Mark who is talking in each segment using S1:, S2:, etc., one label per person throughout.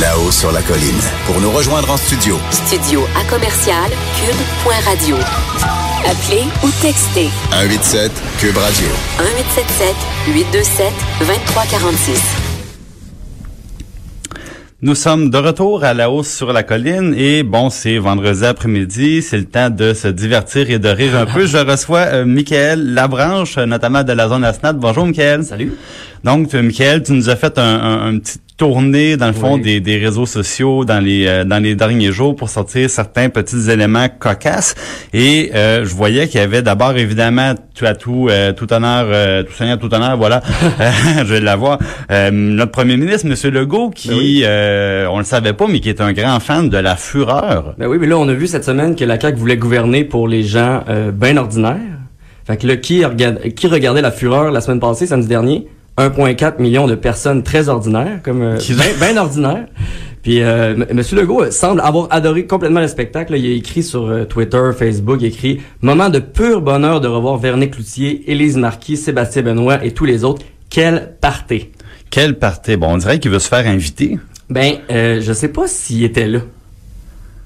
S1: Là-haut sur la colline. Pour nous rejoindre en studio,
S2: Studio à commercial cube.radio. Appelez ou textez
S1: 187 Cube Radio.
S2: 1877 827 2346.
S3: Nous sommes de retour à la hausse sur la colline et bon, c'est vendredi après-midi, c'est le temps de se divertir et de rire un peu. Je reçois euh, Michael Labranche, notamment de la zone ASNAT. Bonjour Michael.
S4: Salut.
S3: Donc, euh, Michael, tu nous as fait un, un, un petit tournée dans le fond
S4: Oui.
S3: des, des réseaux sociaux dans les euh, dans les derniers jours pour sortir certains petits éléments cocasses et euh, je voyais qu'il y avait d'abord évidemment tout à tout euh, tout honneur euh, tout seigneur tout honneur voilà Euh, je vais l'avoir euh, notre premier ministre monsieur Legault qui
S4: Ben oui.
S3: euh, on le savait pas mais qui est un grand fan de la fureur
S4: Ben oui, mais là, on a vu cette semaine que la CAQ voulait gouverner pour les gens euh, bien ordinaires. Fait que là, qui, qui regardait la fureur la semaine passée, samedi dernier? 1,4 million de personnes très ordinaires, comme euh, bien, bien ordinaires. Puis euh, M- Monsieur Legault euh, semble avoir adoré complètement le spectacle. Il a écrit sur euh, Twitter, Facebook, il a écrit « Moment de pur bonheur de revoir Vernet Cloutier, Élise Marquis, Sébastien Benoît et tous les autres. Quel party!
S3: quel parti bon on dirait qu'il veut se faire inviter
S4: Ben, euh, je sais pas s'il était là.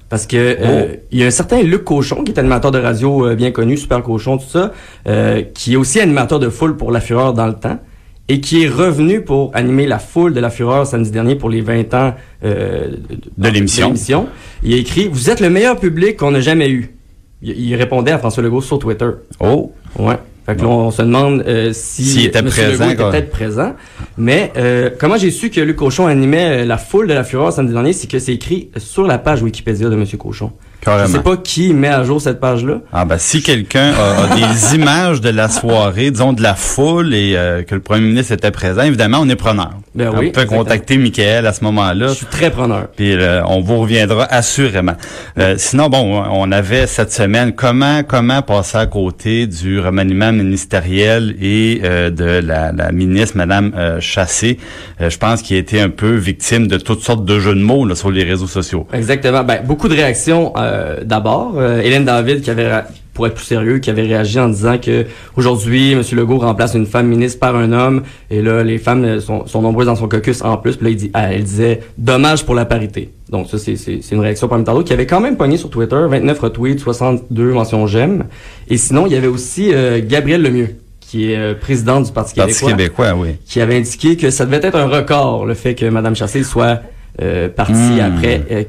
S4: Parce que euh,
S3: Oh.
S4: il y a un certain Luc Cochon, qui est animateur de radio bien connu, Super Cochon, tout ça, euh, qui est aussi animateur de foule pour La Fureur dans le temps, et qui est revenu pour animer la foule de La Fureur samedi dernier pour les 20 ans euh,
S3: De l'émission.
S4: Il a écrit « Vous êtes le meilleur public qu'on a jamais eu ». Il, il répondait à François Legault sur Twitter.
S3: oh
S4: Ouais. Fait que là, on se demande euh, si
S3: S'il était
S4: M.
S3: présent,
S4: Legault était peut-être présent. Mais euh, comment j'ai su que Luc Cochon animait euh, la foule de la fureur samedi dernier, c'est que c'est écrit sur la page Wikipédia de M. Cochon. Je
S3: carrément
S4: sais pas qui met à jour cette page-là.
S3: Ah ben si quelqu'un a, a des images de la soirée, disons de la foule et euh, que le premier ministre était présent, évidemment on est preneur.
S4: Ben
S3: on
S4: oui,
S3: peut
S4: exactement.
S3: contacter Michael à ce moment-là.
S4: Je suis très preneur.
S3: Puis euh, on vous reviendra assurément. Euh, sinon, bon, on avait cette semaine comment comment passer à côté du remaniement ministériel et euh, de la, la ministre Madame euh, Chassé? Euh, je pense qu'il a été un peu victime de toutes sortes de jeux de mots là, sur les réseaux sociaux.
S4: Exactement. Ben, beaucoup de réactions euh, d'abord. Euh, Hélène David, qui avait, pour être plus sérieux, qui avait réagi en disant que aujourd'hui, M. Legault remplace une femme ministre par un homme. Et là, les femmes euh, sont, sont nombreuses dans son caucus en plus. Puis là, il dit, ah, elle disait, dommage pour la parité. Donc ça, c'est c'est- c'est une réaction parmi tant d'autres qui avait quand même pogné sur Twitter, 29 retweets, 62 mentions j'aime. Et sinon, il y avait aussi euh, Gabriel Lemieux, qui est présidente du Parti
S3: Parti
S4: québécois
S3: québécois, oui.
S4: qui avait indiqué que ça devait être un record, le fait que Mme Chassé soit euh, partie
S3: Hmm.
S4: après, euh,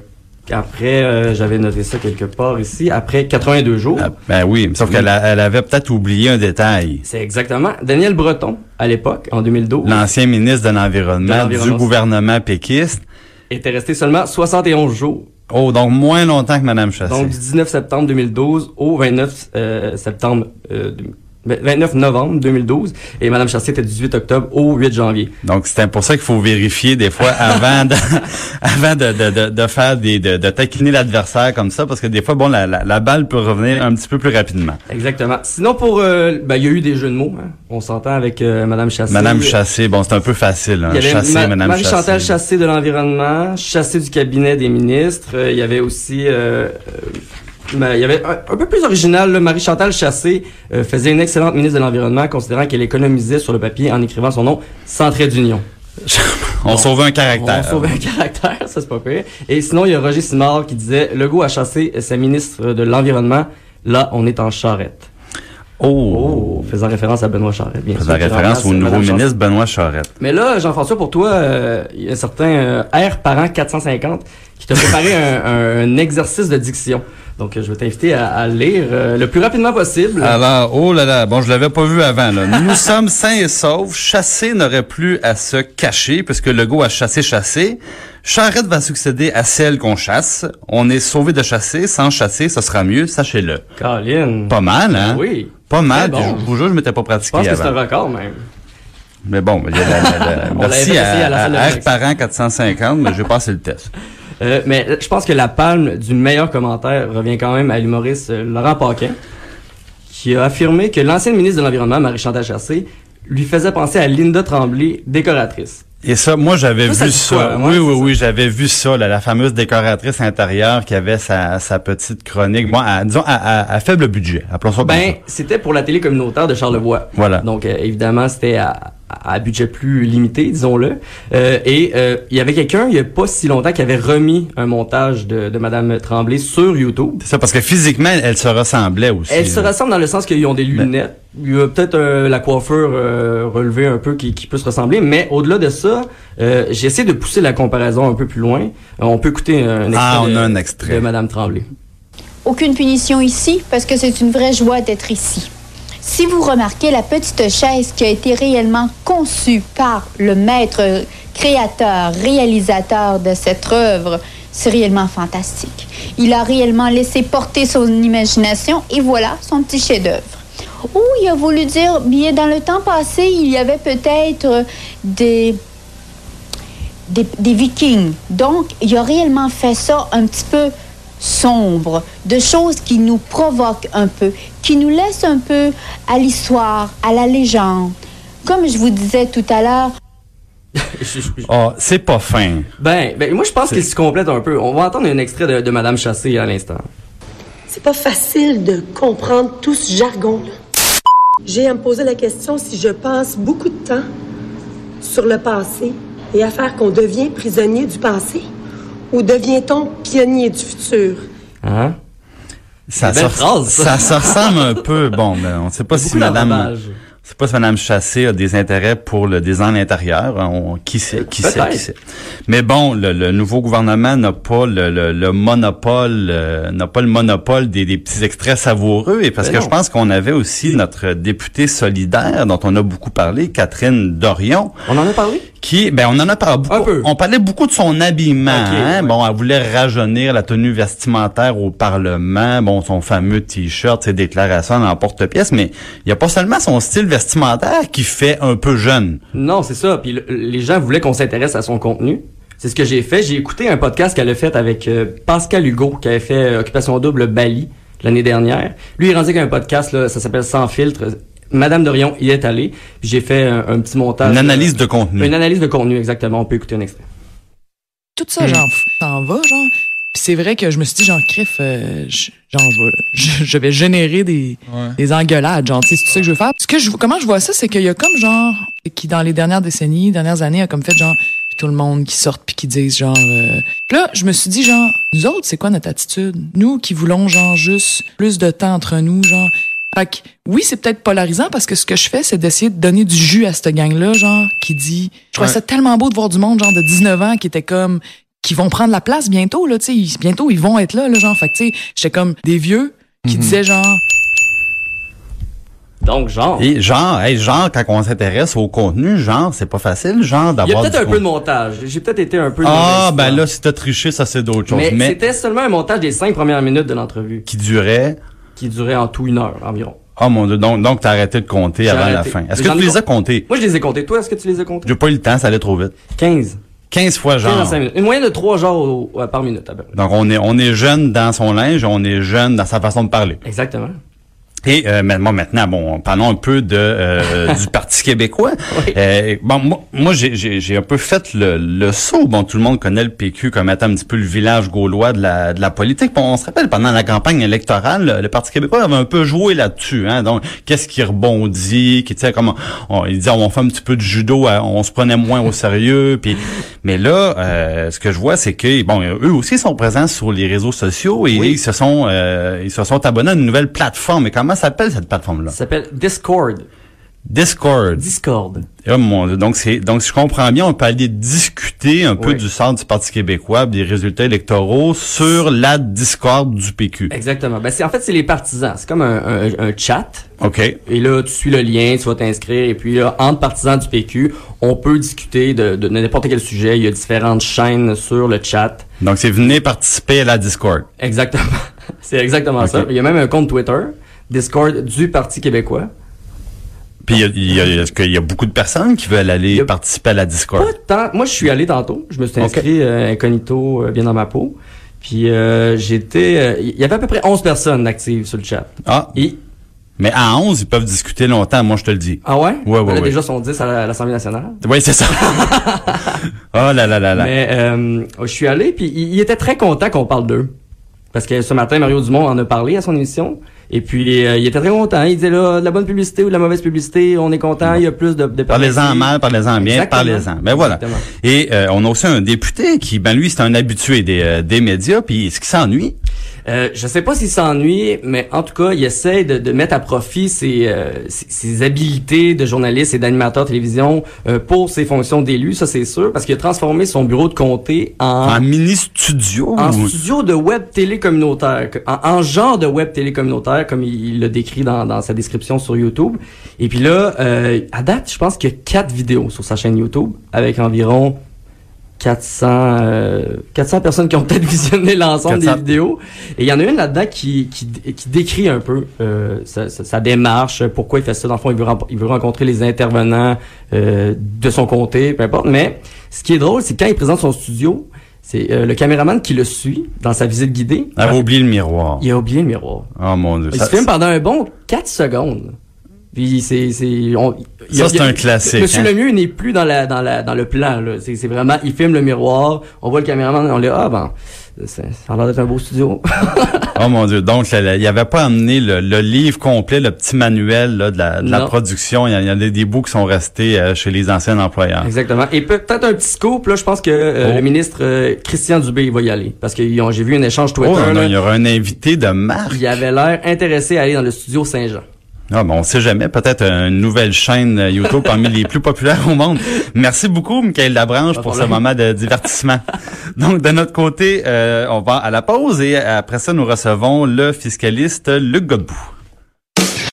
S4: après euh, j'avais noté ça quelque part ici, après 82 jours.
S3: Ah, ben oui, sauf qu'elle elle avait peut-être oublié un détail.
S4: C'est exactement Daniel Breton, à l'époque, en 2012,
S3: L'ancien ministre de l'Environnement du gouvernement péquiste.
S4: était resté seulement 71 jours.
S3: Oh, donc moins longtemps que Mme Chassé.
S4: Donc du 19 septembre 2012 au 29 euh, septembre euh, 29 novembre 2012 et Mme Chassé était du 18 octobre au 8 janvier.
S3: Donc c'est pour ça qu'il faut vérifier des fois avant de avant de, de, de, de faire des de, de taquiner l'adversaire comme ça parce que des fois bon la, la, la balle peut revenir un petit peu plus rapidement.
S4: Exactement. Sinon pour euh, ben, il y a eu des jeux de mots, hein. on s'entend avec euh, Mme Chassé.
S3: Madame Chassé, bon c'est un peu facile hein,
S4: Il y avait
S3: Chassé,
S4: Ma-
S3: Madame
S4: Marie-Chantal
S3: Chassé.
S4: Chassé de l'Environnement, Chassé du cabinet des ministres. Euh, il y avait aussi... ben, il y avait un, un peu plus original, là, Marie-Chantal Chassé euh, faisait une excellente ministre de l'Environnement, considérant qu'elle économisait sur le papier en écrivant son nom sans trait d'union.
S3: On sauve un caractère.
S4: On sauve un caractère, ça c'est pas pire. Et sinon, il y a Roger Simard qui disait « Legault a chassé sa ministre de l'Environnement. Là, on est en charrette. »
S3: Oh,
S4: Oh, faisant référence à Benoît Charette, bien
S3: faisant
S4: sûr.
S3: référence au nouveau
S4: Madame
S3: ministre Benoît Charette.
S4: Mais là, Jean-François, pour toi, euh, il y a un certain euh, R parent 450 qui t'a préparé un, un- exercice de diction. Donc, je vais t'inviter à, à lire euh, le plus rapidement possible.
S3: Alors, oh là là, bon, je l'avais pas vu avant. Là. Nous sommes sains et saufs. Chasser n'aurait plus à se cacher, puisque Legault a chassé, chassé. Charrette va succéder à celle qu'on chasse. On est sauvé de chasser. Sans chasser, ce sera mieux, sachez-le.
S4: Colin.
S3: Pas mal, hein?
S4: Oui.
S3: Pas mal.
S4: Bon.
S3: Je vous jure, je m'étais pas
S4: Je
S3: pratiqué
S4: pense que c'est un record, même.
S3: Mais bon, il y a la- la- merci à,
S4: à
S3: à,
S4: rédaction.
S3: Parent 450, mais j'ai passé le test.
S4: Euh, mais je pense que la palme du meilleur commentaire revient quand même à l'humoriste euh, Laurent Paquin, qui a affirmé que l'ancienne ministre de l'Environnement, Marie-Chantal Chassé, lui faisait penser à Linda Tremblay, décoratrice.
S3: Et ça, moi, j'avais
S4: ça
S3: vu ça. oui, oui,
S4: ça.
S3: oui, j'avais vu ça, là, la fameuse décoratrice intérieure qui avait sa, sa petite chronique, bon, à, disons, à, à- à faible budget. Appelons ça comme
S4: Ben, c'était pour la télé communautaire de Charlevoix.
S3: Voilà.
S4: Donc, euh, évidemment, c'était à, à budget plus limité, disons-le. Euh, et euh, il y avait quelqu'un, il y a pas si longtemps, qui avait remis un montage de, de Madame Tremblay sur YouTube.
S3: C'est ça, parce que physiquement, elle se ressemblait aussi.
S4: Elle se ressemble dans le sens qu'ils ont des lunettes. Il y a peut-être euh, la coiffure euh, relevée un peu qui, qui peut se ressembler, mais au-delà de ça, euh, j'ai essayé de pousser la comparaison un peu plus loin. On peut écouter un extrait,
S3: Ah, on
S4: de,
S3: a un extrait.
S4: de Madame Tremblay.
S5: Aucune punition ici parce que c'est une vraie joie d'être ici. Si vous remarquez la petite chaise qui a été réellement conçue par le maître créateur, réalisateur de cette œuvre, c'est réellement fantastique. Il a réellement laissé porter son imagination et voilà son petit chef-d'œuvre. Oh, il a voulu dire, bien dans le temps passé, il y avait peut-être des, des vikings. Donc, il a réellement fait ça un petit peu sombre, de choses qui nous provoquent un peu, qui nous laissent un peu à l'histoire, à la légende. Comme je vous disais tout à l'heure,
S3: Ah, c'est pas fin.
S4: ben, ben, moi, je pense qu'il se complète un peu. On va entendre un extrait de, de Madame Chassé à l'instant.
S6: C'est pas facile de comprendre tout ce jargon-là. J'ai à me poser la question si je passe beaucoup de temps sur le passé et à faire qu'on devient prisonnier du passé ou devient-on pionnier du futur?
S4: Hein?
S3: Ça,
S4: Belle
S3: se-
S4: phrase,
S3: ça
S4: ça.
S3: se ressemble un peu. Bon, ben, on sait pas si madame, pas si madame Chassé a des intérêts pour le design intérieur. On- qui sait, qui sait,
S4: Peut-être.
S3: qui sait. Mais bon, le, le nouveau gouvernement n'a pas le, le- le monopole, euh, n'a pas le monopole des, des petits extraits savoureux. Et parce que
S4: non.
S3: je pense qu'on avait aussi notre députée solidaire dont on a beaucoup parlé, Catherine Dorion,
S4: On en a parlé?
S3: Qui, ben, on en a parlé beaucoup.
S4: Un peu.
S3: On parlait beaucoup de son habillement. Hein. Bon, elle voulait rajeunir la tenue vestimentaire au Parlement. Bon, son fameux t-shirt, ses déclarations en porte-pièce. Mais il y a pas seulement son style vestimentaire qui fait un peu jeune.
S4: Non, c'est ça. Puis le- les gens voulaient qu'on s'intéresse à son contenu. C'est ce que j'ai fait. J'ai écouté un podcast qu'elle a fait avec euh, Pascal Hugo, qui avait fait euh, Occupation Double Bali l'année dernière. Lui, il rendait un podcast, là, ça s'appelle Sans filtre. Madame Dorion y est allée. Puis J'ai fait un, un petit montage.
S3: Une analyse
S4: euh,
S3: de contenu.
S4: Une analyse de contenu, exactement. On peut écouter un extrait.
S7: tout ça, genre, t'en vas, genre. Puis c'est vrai que je me suis dit, genre, crif, euh, je- genre, je vais, je, je vais générer des, des engueulades, genre, tu sais, c'est ça que je veux faire. Ce que je, comment je vois ça, c'est qu'il y a comme, genre, qui dans les dernières décennies, dernières années, a comme fait, genre, tout le monde qui sortent puis qui disent, genre, euh... Puis là, je me suis dit, genre, nous autres, c'est quoi notre attitude? Nous qui voulons, genre, juste plus de temps entre nous, genre. Fait que, oui, c'est peut-être polarisant parce que ce que je fais, c'est d'essayer de donner du jus à cette gang-là, genre, qui dit, je trouvais ça tellement beau de voir du monde, genre, de 19 ans qui était comme, qui vont prendre la place bientôt, là, tu sais, bientôt ils vont être là, là, genre, fait que, tu sais, j'étais comme des vieux qui disaient, genre,
S4: Donc, genre.
S3: Et genre, hey, genre, quand on s'intéresse au contenu, genre, c'est pas facile, genre,
S4: Il y a
S3: d'avoir
S4: peut-être un peu de montage. J'ai peut-être été un peu.
S3: Ah, ben là, si t'as triché, ça c'est d'autres choses.
S4: Mais,
S3: Mais,
S4: c'était seulement un montage des cinq premières minutes de l'entrevue,
S3: qui durait,
S4: qui durait en tout une heure environ.
S3: oh mon dieu, donc, donc t'as arrêté de compter avant la fin. Est-ce que tu les as comptés?
S4: Moi, je les ai comptés. Toi, est-ce que tu les as comptés?
S3: J'ai pas eu le temps, ça allait trop vite.
S4: 15.
S3: 15 fois
S4: 15
S3: genre.
S4: à 5 minutes. Une moyenne de 3 genres au- par minute, à peu près.
S3: Donc on est on est jeune dans son linge, on est jeune dans sa façon de parler.
S4: Exactement.
S3: Et euh, maintenant, maintenant, bon, parlons un peu de euh, du Parti québécois.
S4: Oui.
S3: Euh, bon, moi, moi j'ai- un peu fait le, le saut. Bon, tout le monde connaît le PQ comme étant un petit peu le village gaulois de la de la politique. Bon, on se rappelle pendant la campagne électorale, le, Parti québécois avait un peu joué là-dessus. Hein? Donc, qu'est-ce qui rebondit, qui sais comment on, il disait on fait un petit peu de judo, hein, on se prenait moins au sérieux. Puis, mais là, euh, ce que je vois, c'est que bon, eux aussi sont présents sur les réseaux sociaux et
S4: Oui.
S3: ils se sont euh, ils se sont abonnés à une nouvelle plateforme. Comment s'appelle cette plateforme-là?
S4: Ça s'appelle Discord.
S3: Discord.
S4: Discord.
S3: Oh mon Dieu. Donc c'est donc si je comprends bien, on peut aller discuter un peu du sort du Parti québécois, des résultats électoraux sur la Discord du PQ.
S4: Exactement. Ben, c'est, en fait, c'est les partisans. C'est comme un, un, un chat.
S3: OK.
S4: Et là, tu suis le lien, tu vas t'inscrire. Et puis là, entre partisans du PQ, on peut discuter de, de n'importe quel sujet. Il y a différentes chaînes sur le chat.
S3: Donc c'est venez participer à la Discord.
S4: Exactement. c'est exactement ça. Il y a même un compte Twitter, Discord du Parti québécois.
S3: Puis, est-ce qu'il y a beaucoup de personnes qui veulent aller
S4: a-
S3: participer à la Discord?
S4: Pas tant. Moi, je suis allé tantôt. Je me suis inscrit euh, incognito, euh, bien dans ma peau. Puis euh, j'étais... Il y avait à peu près 11 personnes actives sur le chat.
S3: Ah,
S4: Et...
S3: mais à 11, ils peuvent discuter longtemps, moi, je te le dis.
S4: Ah ouais?
S3: Ouais, ouais,
S4: Là,
S3: ouais.
S4: déjà, sont 10 à la- à l'Assemblée nationale.
S3: Oui, c'est ça. oh là là là là.
S4: Mais euh, je suis allé, puis il, il était très content qu'on parle d'eux. Parce que ce matin, Mario Dumont en a parlé à son émission. Et puis, euh, il était très content. Il disait, là, de la bonne publicité ou de la mauvaise publicité, on est content, il y a plus de... de
S3: Parlez-en mal, parlez-en bien, parlez-en. Ben voilà.
S4: Exactement.
S3: Et euh, on a aussi un député qui, ben lui, c'est un habitué des, euh, des médias, puis ce qui s'ennuie,
S4: Euh, je sais pas s'il s'ennuie, mais en tout cas, il essaie de, de mettre à profit ses, euh, ses, ses habiletés de journaliste et d'animateur télévision euh, pour ses fonctions d'élu, ça c'est sûr, parce qu'il a transformé son bureau de comté en,
S3: en mini-studio.
S4: en studio de web télé communautaire, en, en genre de web télé communautaire, comme il l'a décrit dans, dans sa description sur YouTube. Et puis là, euh, à date, je pense qu'il y a quatre vidéos sur sa chaîne YouTube, avec environ 400, euh, 400 personnes qui ont peut-être visionné l'ensemble
S3: 400.
S4: des vidéos. Et il y en a une là-dedans qui, qui, qui décrit un peu euh, sa, sa- sa démarche, pourquoi il fait ça. Dans le fond, il veut, il veut rencontrer les intervenants euh, de son comté, peu importe. Mais ce qui est drôle, c'est quand il présente son studio, c'est euh, le caméraman qui le suit dans sa visite guidée.
S3: Elle va oublier le miroir.
S4: Il a oublié le miroir.
S3: Oh mon dieu.
S4: Il
S3: Ça,
S4: se filme pendant un bon 4 secondes. Puis c'est c'est on- il y a-
S3: Ça, c'est un classique,
S4: Monsieur
S3: hein.
S4: Lemieux n'est plus dans la dans la dans le plan là, c'est c'est vraiment il filme le miroir, on voit le caméraman, on dit ah ben ça a l'air d'être un beau studio.
S3: oh mon dieu. Donc, il avait pas amené le, le livre complet, le petit manuel là, de, la, de la
S4: Non.
S3: production. Il y, y a des, des bouts qui sont restés euh, chez les anciens employeurs.
S4: Exactement. Et peut-être un petit scoop là, je pense que euh,
S3: Oh.
S4: le ministre euh, Christian Dubé il va y aller parce que ont- j'ai vu un échange Twitter
S3: Oh, non,
S4: là,
S3: il y aura un invité de marque.
S4: il avait l'air intéressé à aller dans le studio Saint-Jean.
S3: Ah, ben, on sait jamais. Peut-être une nouvelle chaîne YouTube parmi les plus populaires au monde. Merci beaucoup, Michael Labranche, pour ce moment de divertissement. Donc, de notre côté, euh, on va à la pause et après ça, nous recevons le fiscaliste Luc Godbout.